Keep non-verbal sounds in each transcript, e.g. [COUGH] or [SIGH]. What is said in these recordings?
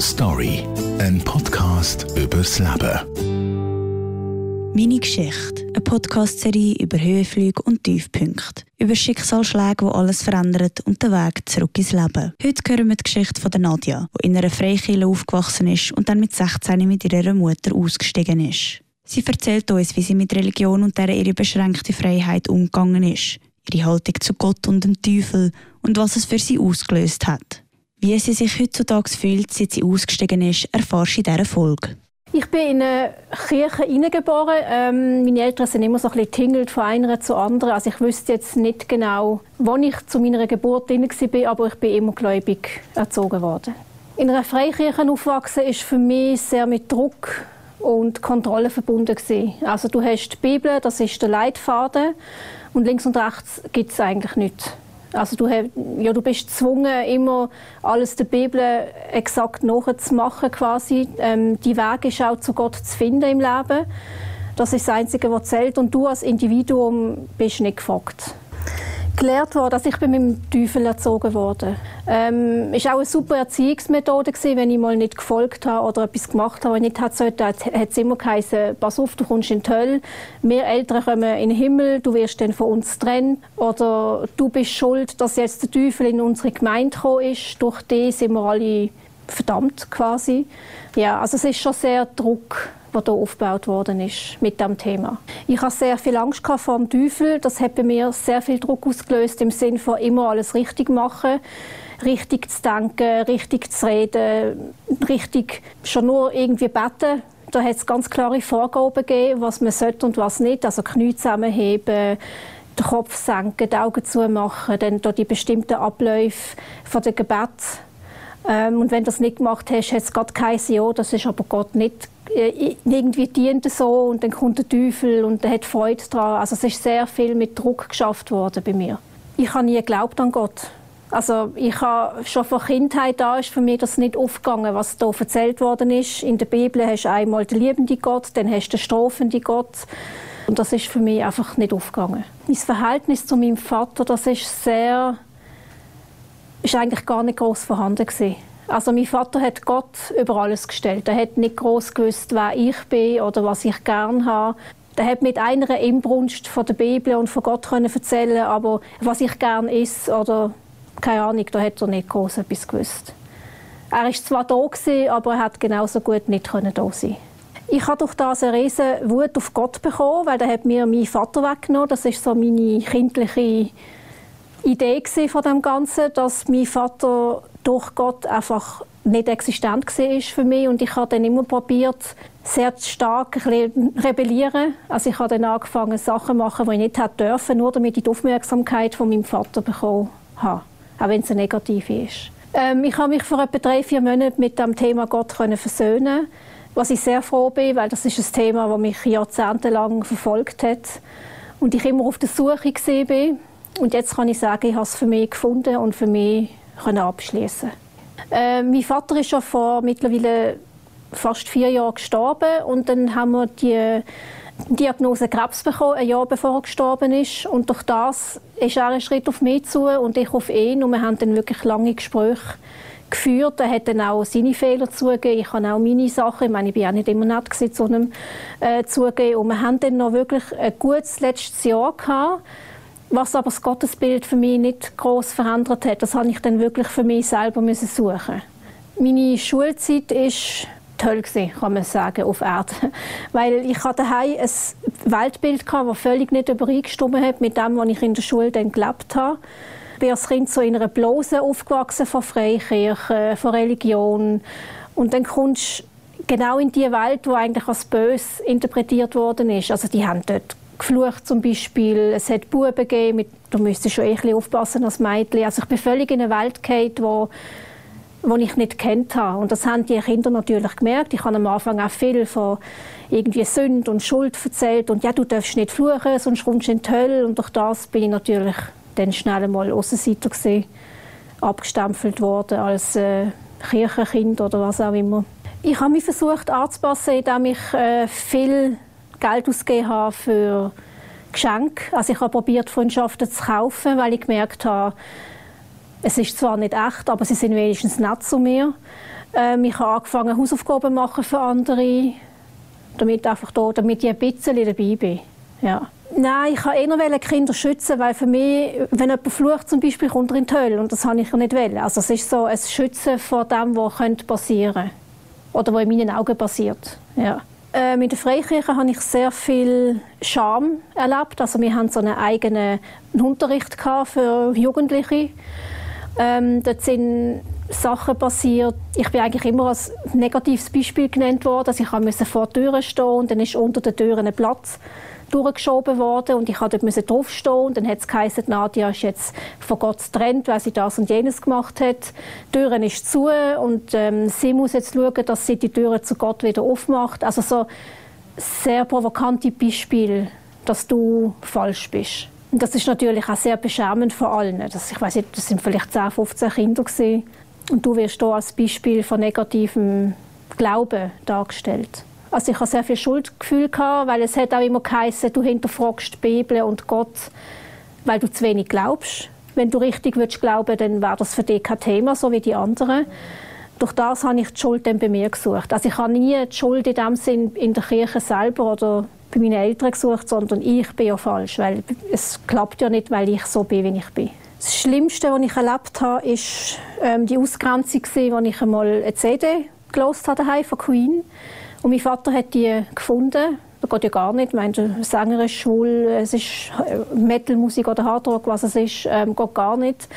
Story, ein Podcast übers Leben. Meine Geschichte, eine Podcast-Serie über Höhenflüge und Tiefpunkte, über Schicksalsschläge, die alles verändern und den Weg zurück ins Leben. Heute hören wir die Geschichte von der Nadja, die in einer Freikirche aufgewachsen ist und dann mit 16 mit ihrer Mutter ausgestiegen ist. Sie erzählt uns, wie sie mit Religion und der ihre beschränkte Freiheit umgegangen ist, ihre Haltung zu Gott und dem Teufel und was es für sie ausgelöst hat. Wie sie sich heutzutage fühlt, seit sie ausgestiegen ist, erfährst du in dieser Folge. Ich bin in eine Kirche hineingeboren. Ähm, meine Eltern sind immer so ein bisschen tingelt von einer zur anderen. Also ich wüsste jetzt nicht genau, wann ich zu meiner Geburt drin war, aber ich bin immer gläubig erzogen worden. In einer Freikirche aufwachsen ist für mich sehr mit Druck und Kontrolle verbunden gewesen. Also du hast die Bibel, das ist der Leitfaden und links und rechts gibt es eigentlich nichts. Also du, ja, du bist gezwungen, immer alles der Bibel exakt nachzumachen quasi. Ähm, die Weg ist auch zu Gott zu finden im Leben. Das ist das Einzige, was zählt. Und du als Individuum bist nicht gefragt gelehrt worden, dass ich bin mit dem Teufel erzogen wurde. Ähm, ist auch eine super Erziehungsmethode gewesen, wenn ich mal nicht gefolgt habe oder etwas gemacht habe, was ich nicht hätte sollte, hat es immer geheißen, pass auf, du kommst in die Hölle, wir Eltern kommen in den Himmel, du wirst dann von uns trennen. Oder du bist schuld, dass jetzt der Teufel in unsere Gemeinde gekommen ist, durch den sind wir alle verdammt quasi. Ja, also es ist schon sehr Druck was hier aufgebaut worden ist mit dem Thema. Ich hatte sehr viel Angst vor dem Teufel. Das hat bei mir sehr viel Druck ausgelöst im Sinne von immer alles richtig machen, richtig zu denken, richtig zu reden, richtig schon nur irgendwie beten. Da hat es ganz klare Vorgaben gegeben, was man sollte und was nicht. Also Knie zusammenheben, den Kopf senken, die Augen zumachen, dann die bestimmten Abläufe von der Gebet. Ähm, und wenn du das nicht gemacht hast, hat es Gott geheißen, ja, das ist aber Gott nicht irgendwie dient so und dann kommt der Teufel und der hat Freude daran. Also es ist sehr viel mit Druck geschafft worden bei mir. Ich habe nie geglaubt an Gott. Also ich habe schon von Kindheit an ist für mich das nicht aufgegangen, was da erzählt worden ist. In der Bibel hast du einmal den liebenden Gott, dann hast du den strafenden Gott. Und das ist für mich einfach nicht aufgegangen. Mein Verhältnis zu meinem Vater, das ist sehr, ist eigentlich gar nicht groß vorhanden gewesen. Also mein Vater hat Gott über alles gestellt. Er hat nicht groß gewusst, wer ich bin oder was ich gern habe. Er hat mit einer Inbrunst von der Bibel und von Gott können erzählen, aber was ich gern ist oder keine Ahnung, da hat er nicht groß etwas gewusst. Er ist zwar da gewesen, aber er hat genauso gut nicht können da sein. Ich habe durch das eine riesige Wut auf Gott bekommen, weil er hat mir meinen Vater weggenommen. Das ist so meine kindliche Idee von dem Ganzen, dass mein Vater durch Gott einfach nicht existent war für mich und ich habe dann immer probiert, sehr stark rebellieren. Also ich habe dann angefangen, Sachen zu machen, die ich nicht hätte dürfen, nur damit ich die Aufmerksamkeit von meinem Vater bekommen habe, auch wenn es eine negative ist. Ähm, ich habe mich vor etwa drei, vier Monaten mit dem Thema Gott können versöhnen was ich sehr froh bin, weil das ist ein Thema, das mich jahrzehntelang verfolgt hat und ich immer auf der Suche war. Und jetzt kann ich sagen, ich habe es für mich gefunden und für mich abschließen. Äh, mein Vater ist schon vor mittlerweile fast vier Jahren gestorben und dann haben wir die Diagnose Krebs bekommen, ein Jahr bevor er gestorben ist. Und durch das ist er einen Schritt auf mich zu und ich auf ihn. Und wir haben dann wirklich lange Gespräche geführt. Er hat dann auch seine Fehler zugegeben. Ich habe auch meine Sachen. Ich meine, ich war auch nicht immer nett zu einem äh, zugeben. Und wir haben dann noch wirklich ein gutes letztes Jahr gehabt was aber das Gottesbild für mich nicht groß verändert hat, das habe ich dann wirklich für mich selber müssen suchen. Meine Schulzeit ist toll gewesen, kann man sagen, auf Erde. [LAUGHS] Weil ich hatte daheim ein Weltbild gehabt, das völlig nicht übereingestimmt hat mit dem, was ich in der Schule dann gelebt habe. Ich bin als Kind so in einer Blase aufgewachsen von Freikirche, von Religion. Und dann kommst du genau in die Welt, wo eigentlich als bös interpretiert worden ist. Also die haben dort geflucht zum Beispiel. Es hat Buben gegeben, mit, da müsstest schon ein aufpassen als Mädchen. Also ich bin völlig in eine Welt gefallen, wo wo ich nicht kennt habe. Und das haben die Kinder natürlich gemerkt. Ich habe am Anfang auch viel von irgendwie Sünde und Schuld erzählt und ja, du darfst nicht fluchen, sonst kommst du in die Hölle. Und durch das bin ich natürlich dann schnell einmal Aussenseiter gesehen, abgestempelt worden als äh, Kirchenkind oder was auch immer. Ich habe mich versucht anzupassen, indem ich äh, viel Geld ausgegeben habe für Geschenke. Also ich habe probiert, Freundschaften zu kaufen, weil ich gemerkt habe, Es ist zwar nicht echt, aber sie sind wenigstens nett zu mir. Ähm, ich habe angefangen, Hausaufgaben machen für andere, damit, einfach da, damit ich ein bisschen dabei bin. Ja. Nein, ich wollte eher Kinder schützen, weil für mich, wenn jemand flucht zum Beispiel, kommt er in die Hölle und das habe ich ja nicht wollen. Also es ist so ein Schützen vor dem, was passieren könnte oder was in meinen Augen passiert. Ja. Ähm, in der Freikirche habe ich sehr viel Scham erlebt. Also wir haben so einen eigenen Unterricht für Jugendliche. Ähm, dort sind Sachen passiert. Ich bin eigentlich immer als negatives Beispiel genannt worden. Also ich musste vor der Tür stehen und dann ist unter der Tür ein Platz durchgeschoben worden und ich musste dort draufstehen und dann hat es geheißen, Nadia ist jetzt von Gott getrennt, weil sie das und jenes gemacht hat. Die Tür ist zu und ähm, sie muss jetzt schauen, dass sie die Türe zu Gott wieder aufmacht. Also so sehr provokante Beispiele, dass du falsch bist. Und das ist natürlich auch sehr beschämend für allen. Das, ich weiß nicht, das sind vielleicht 10, 15 Kinder gewesen. Und du wirst hier als Beispiel von negativem Glauben dargestellt. Also ich hatte sehr viel Schuldgefühl gehabt, weil es hat auch immer geheißen, du hinterfragst die Bibel und Gott, weil du zu wenig glaubst. Wenn du richtig würdest glauben, dann wäre das für dich kein Thema, so wie die anderen. Durch das habe ich die Schuld dann bei mir gesucht. Also ich habe nie die Schuld in dem Sinn in der Kirche selber oder bei meinen Eltern gesucht, sondern ich bin ja falsch, weil es klappt ja nicht, weil ich so bin, wie ich bin. Das Schlimmste, was ich erlebt habe, ist ähm, die Ausgrenzung, als ich einmal eine CD gelost habe von Queen. Und mein Vater hat die gefunden. Das geht ja gar nicht. Ich meine, Sänger ist schwul, es ist äh, Metalmusik oder Hardrock, was es ist, ähm, geht gar nicht.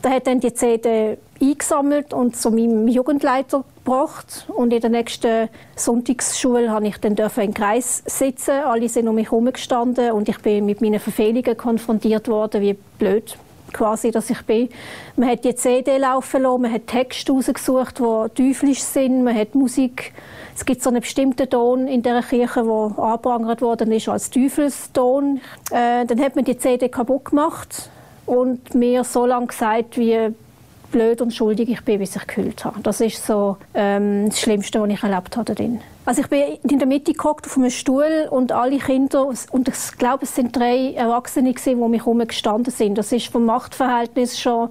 Da hat dann die CD eingesammelt und zu meinem Jugendleiter gebracht. Und in der nächsten Sonntagsschule habe ich dann in den Kreis sitzen. Alle sind um mich herum gestanden und ich bin mit meinen Verfehlungen konfrontiert worden, wie blöd quasi, dass ich bin. Man hat die CD laufen lassen, man hat Texte rausgesucht, die teuflisch sind, man hat Musik. Es gibt so einen bestimmten Ton in der Kirche, der angeprangert worden ist als Teufelston. Äh, dann hat man die CD kaputt gemacht und mir so lange gesagt, wie blöd und schuldig ich bin, bis ich gekühlt habe. Das ist so ähm, das Schlimmste, was ich erlebt habe darin. Also ich bin in der Mitte gehockt auf einem Stuhl und alle Kinder, und ich glaube, es sind drei Erwachsene die mich herum gestanden sind. Das ist vom Machtverhältnis schon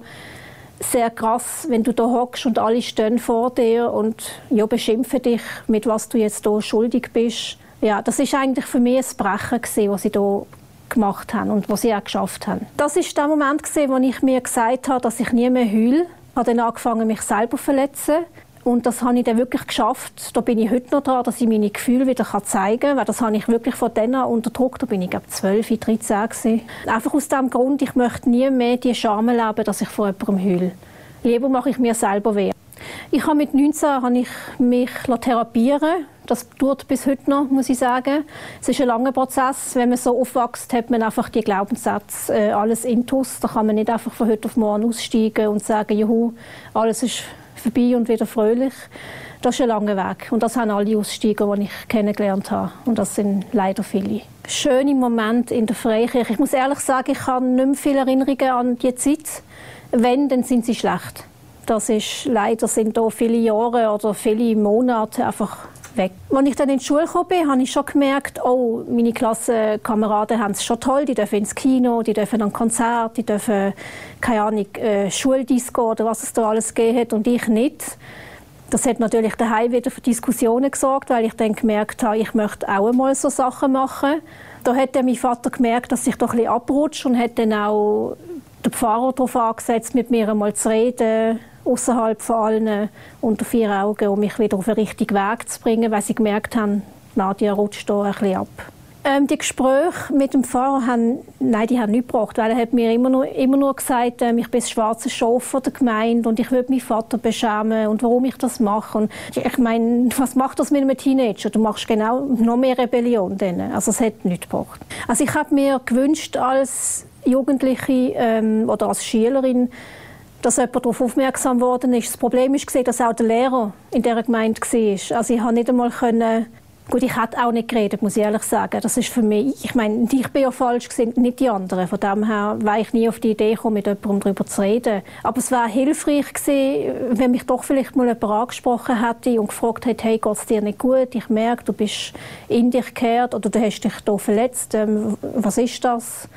sehr krass, wenn du da hockst und alle stehen vor dir und ja, beschimpfen dich, mit was du jetzt da schuldig bist. Ja, das ist eigentlich für mich ein Brechen gewesen, was ich da gemacht haben und was sie auch geschafft haben. Das ist der Moment wo ich mir gesagt habe, dass ich nie mehr heule. Ich habe dann angefangen, mich selber zu verletzen. Und das habe ich dann wirklich geschafft. Da bin ich heute noch dran, dass ich meine Gefühle wieder zeigen kann. Weil das habe ich wirklich von denen unterdrückt. Da bin ich, glaube 12, 13 gewesen. Einfach aus dem Grund, ich möchte nie mehr die Scham erleben, dass ich vor jemandem heule. Lieber mache ich mir selber weh. Ich habe mit 19 habe ich mich therapieren Das dauert bis heute noch, muss ich sagen. Es ist ein langer Prozess. Wenn man so aufwächst, hat man einfach die Glaubenssätze äh, alles intus. Da kann man nicht einfach von heute auf morgen aussteigen und sagen, juhu, alles ist vorbei und wieder fröhlich. Das ist ein langer Weg. Und das haben alle Aussteiger, die ich kennengelernt habe. Und das sind leider viele. Schöne Momente in der Freikirche. Ich muss ehrlich sagen, ich habe nicht mehr viele Erinnerungen an die Zeit. Wenn, dann sind sie schlecht. Das ist leider sind da viele Jahre oder viele Monate einfach weg. Als ich dann in die Schule gekommen bin, habe ich schon gemerkt, oh, meine Klassenkameraden haben es schon toll, die dürfen ins Kino, die dürfen an Konzert, die dürfen, keine Ahnung, äh, Schuldisco oder was es da alles gegeben hat und ich nicht. Das hat natürlich daheim wieder für Diskussionen gesorgt, weil ich dann gemerkt habe, ich möchte auch einmal so Sachen machen. Da hat dann mein Vater gemerkt, dass ich doch ein bisschen abrutsche und hat dann auch den Pfarrer darauf angesetzt, mit mir einmal zu reden, außerhalb von allen unter vier Augen, um mich wieder auf den richtigen Weg zu bringen, weil sie gemerkt haben, Nadia rutscht da ein bisschen ab. Ähm, die Gespräche mit dem Pfarrer haben, nein, die haben nicht gebracht, weil er hat mir immer nur, immer nur gesagt, ähm, ich bin das schwarze Schaf der Gemeinde und ich würde meinen Vater beschämen und warum ich das mache. Und ich meine, was macht das mit einem Teenager? Du machst genau noch mehr Rebellion denen. Also es hat nichts gebracht. Also ich habe mir gewünscht als Jugendliche ähm, oder als Schülerin, dass jemand darauf aufmerksam worden ist. Das Problem war, dass auch der Lehrer in dieser Gemeinde war. Also ich konnte nicht einmal können, gut, ich hätte auch nicht geredet, muss ich ehrlich sagen. Das ist für mich, ich meine, ich bin ja falsch gewesen, nicht die anderen. Von dem her war ich nie auf die Idee gekommen, mit jemandem darüber zu reden. Aber es wäre hilfreich gewesen, wenn mich doch vielleicht mal jemand angesprochen hätte und gefragt hätte, hey, geht es dir nicht gut? Ich merke, du bist in dich gekehrt oder du hast dich hier verletzt. Ähm, was ist das?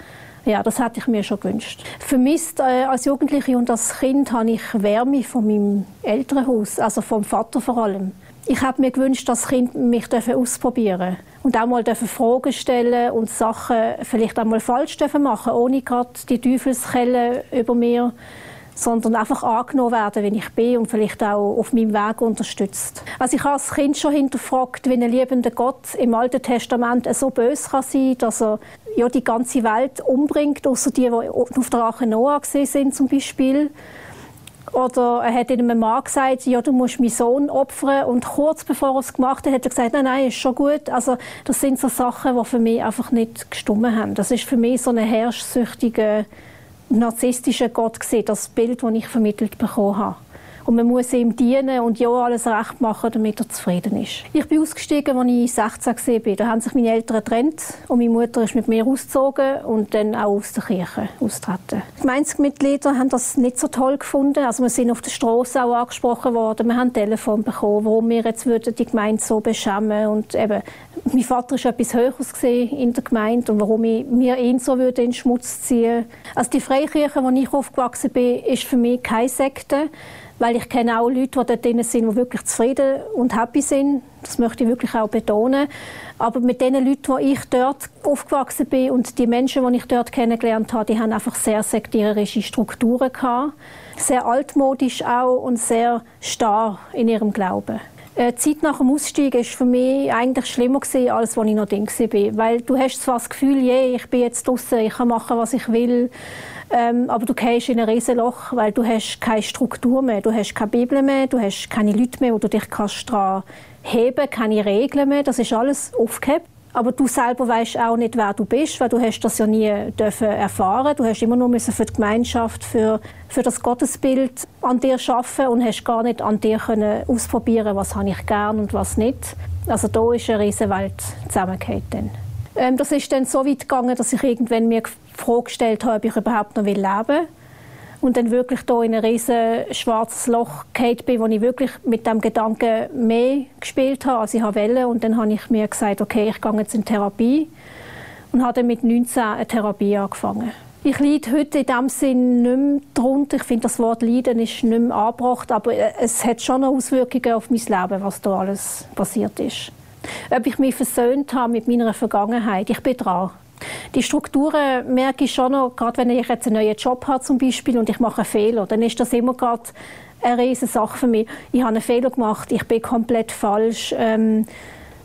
Ja, das hätte ich mir schon gewünscht. Vermisst äh, als Jugendliche und als Kind habe ich Wärme von meinem Elternhaus, also vom Vater vor allem. Ich habe mir gewünscht, dass Kind mich ausprobieren und auch mal Fragen stellen und Sachen vielleicht auch mal falsch machen ohne gerade die Teufelskelle über mir sondern einfach angenommen werden, wenn ich bin und vielleicht auch auf meinem Weg unterstützt. Also ich habe als Kind schon hinterfragt, wie ein liebender Gott im Alten Testament so böse kann sein, dass er ja die ganze Welt umbringt, außer die, die auf der Arche Noah sind zum Beispiel. Oder er hat einem Mann gesagt, ja, du musst meinen Sohn opfern. Und kurz bevor er es gemacht hat, hat er gesagt, nein, nein, ist schon gut. Also, das sind so Sachen, die für mich einfach nicht gestummen haben. Das ist für mich so eine herrschsüchtige narzisstischer Gott gesehen, das Bild, das ich vermittelt bekommen habe. Und man muss ihm dienen und ja alles recht machen, damit er zufrieden ist. Ich bin ausgestiegen, als ich 16 war. Da haben sich meine Eltern getrennt und meine Mutter ist mit mir ausgezogen und dann auch aus der Kirche austreten. Die Gemeindemitglieder haben das nicht so toll gefunden. Also wir sind auf der Straße auch angesprochen worden. Wir haben ein Telefon bekommen, warum wir jetzt die Gemeinde so beschämen und eben mein Vater war etwas Höheres in der Gemeinde und warum ich mir ihn so würde in Schmutz ziehen Also die Freikirche, wo ich aufgewachsen bin, ist für mich keine Sekte weil ich kenne auch Leute, die dort sind, die wirklich zufrieden und happy sind. Das möchte ich wirklich auch betonen. Aber mit den Leuten, die ich dort aufgewachsen bin und die Menschen, die ich dort kennengelernt habe, die haben einfach sehr sektierische Strukturen gehabt. Sehr altmodisch auch und sehr starr in ihrem Glauben. Äh, die Zeit nach dem Ausstieg war für mich eigentlich schlimmer gewesen, als als ich noch drin war. Weil du hast zwar das Gefühl, yeah, ich bin jetzt draußen, ich kann machen, was ich will. Ähm, aber du gehst in ein Riesenloch, weil du hast keine Struktur mehr, du hast keine Bibel mehr, du hast keine Leute mehr, wo du dich kannst daran heben, keine Regeln mehr. Das ist alles aufgehebt. Aber du selber weißt auch nicht, wer du bist, weil du hast das ja nie dürfen erfahren. Du hast immer nur müssen für die Gemeinschaft, für, für das Gottesbild an dir schaffen und hast gar nicht an dir können ausprobieren, was habe ich gern und was nicht. Also da ist eine riesige Welt zusammengefallen. Ähm, das ist dann so weit gegangen, dass ich irgendwann mir die Frage gestellt habe, ob ich überhaupt noch leben will und dann wirklich da in ein riesen schwarzes Loch gefallen bin, wo ich wirklich mit dem Gedanken mehr gespielt habe, als ich wollte. Und dann habe ich mir gesagt, okay, ich gehe jetzt in Therapie und habe dann mit 19 eine Therapie angefangen. Ich leide heute in dem Sinn nicht mehr darunter. Ich finde, das Wort Leiden ist nicht mehr angebracht, aber es hat schon Auswirkungen auf mein Leben, was da alles passiert ist. Ob ich mich versöhnt habe mit meiner Vergangenheit, ich bin dran. Die Strukturen merke ich schon noch, gerade wenn ich jetzt einen neuen Job habe zum Beispiel und ich mache einen Fehler, dann ist das immer gerade eine riesige Sache für mich. Ich habe einen Fehler gemacht, ich bin komplett falsch. Ähm,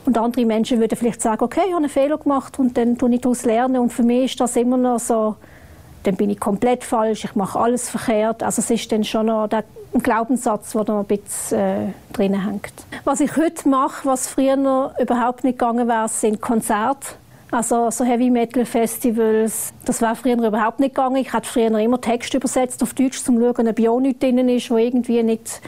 und andere Menschen würden vielleicht sagen, okay, ich habe einen Fehler gemacht und dann tue ich daraus lernen. Und für mich ist das immer noch so, dann bin ich komplett falsch, ich mache alles verkehrt. Also es ist dann schon noch der Glaubenssatz, der noch ein bisschen äh, drin hängt. Was ich heute mache, was früher noch überhaupt nicht gegangen wäre, sind Konzerte. Also so Heavy Metal Festivals, das war früher überhaupt nicht gegangen. Ich hatte früher immer Text übersetzt auf Deutsch, um zu schauen, ob ja nichts drin ist, wo irgendwie nicht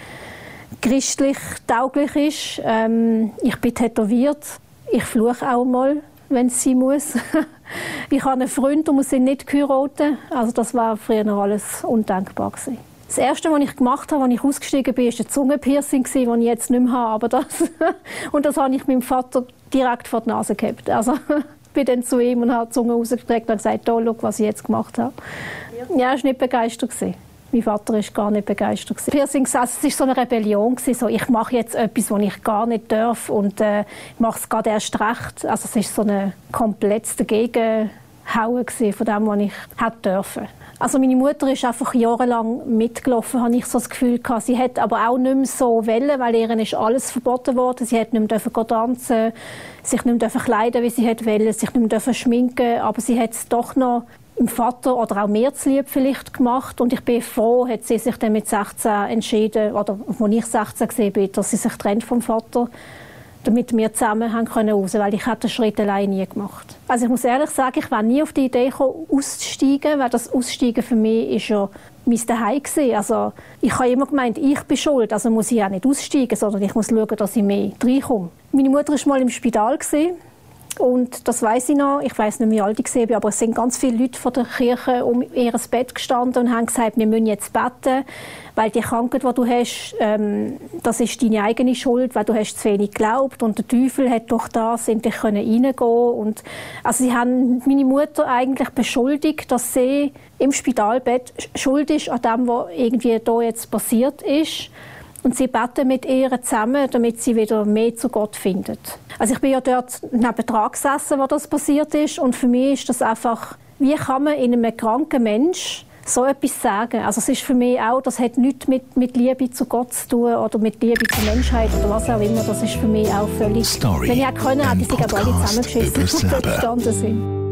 christlich tauglich ist. Ähm, ich bin tätowiert. Ich fluche auch mal, wenn es sein muss. [LAUGHS] ich habe einen Freund und wir sind nicht geheiratet. Also das war früher alles undenkbar gewesen. Das erste, was ich gemacht habe, als ich ausgestiegen bin, war ein Zungenpiercing, das ich jetzt nicht mehr habe. Aber das [LAUGHS] und das habe ich meinem Vater direkt vor die Nase gehabt. Also [LAUGHS] bin dann zu ihm und habe die Zunge rausgestreckt und gesagt, oh, schau, was ich jetzt gemacht habe. Ja, er war nicht begeistert. Gewesen. Mein Vater war gar nicht begeistert. Gewesen. Piercings, also es war so eine Rebellion. Gewesen, so, ich mache jetzt etwas, was ich gar nicht darf und äh, mache es gerade erst recht. Also es war so ein komplettes Dagegenhauen von dem, was ich hätte dürfen. Also meine Mutter ist einfach jahrelang mitgelaufen, habe ich so das Gefühl gehabt. Sie hat aber auch nicht mehr so wollen, weil ihr ist alles verboten worden. Sie hat nicht mehr tanzen, sich nicht mehr kleiden, wie sie hat wollen, sich nicht mehr schminken, aber sie hat es doch noch im Vater oder auch mir zu lieb vielleicht gemacht und ich bin froh, hat sie sich dann mit 16 entschieden, oder als ich 16 gesehen bin, dass sie sich trennt vom Vater damit wir zusammen haben können raus, weil ich den Schritt allein nie gemacht. Also ich muss ehrlich sagen, ich war nie auf die Idee gekommen, auszusteigen, weil das Aussteigen für mich ist ja mein Zuhause. Also ich habe immer gemeint, ich bin schuld, also muss ich auch nicht aussteigen, sondern ich muss schauen, dass ich mehr reinkomme. Meine Mutter war mal im Spital Und das weiß ich noch. Ich weiß nicht, wie alt ich war, aber es sind ganz viele Leute von der Kirche um ihr Bett gestanden und haben gesagt, wir müssen jetzt beten, weil die Krankheit, die du hast, ähm, das ist deine eigene Schuld, weil du hast zu wenig geglaubt und der Teufel hat durch das in dich reingehen und also sie haben meine Mutter eigentlich beschuldigt, dass sie im Spitalbett schuld ist an dem, was irgendwie da jetzt passiert ist. Und sie beten mit ihr zusammen, damit sie wieder mehr zu Gott findet. Also ich bin ja dort neben dran gesessen, wo das passiert ist. Und für mich ist das einfach, wie kann man in einem kranken Mensch so etwas sagen. Also es ist für mich auch, das hat nichts mit, mit Liebe zu Gott zu tun oder mit Liebe zur Menschheit oder was auch immer. Das ist für mich auch völlig... Story, Wenn ich auch können, hätte ich sie alle zusammengeschissen, die [LAUGHS] dort gestanden sind.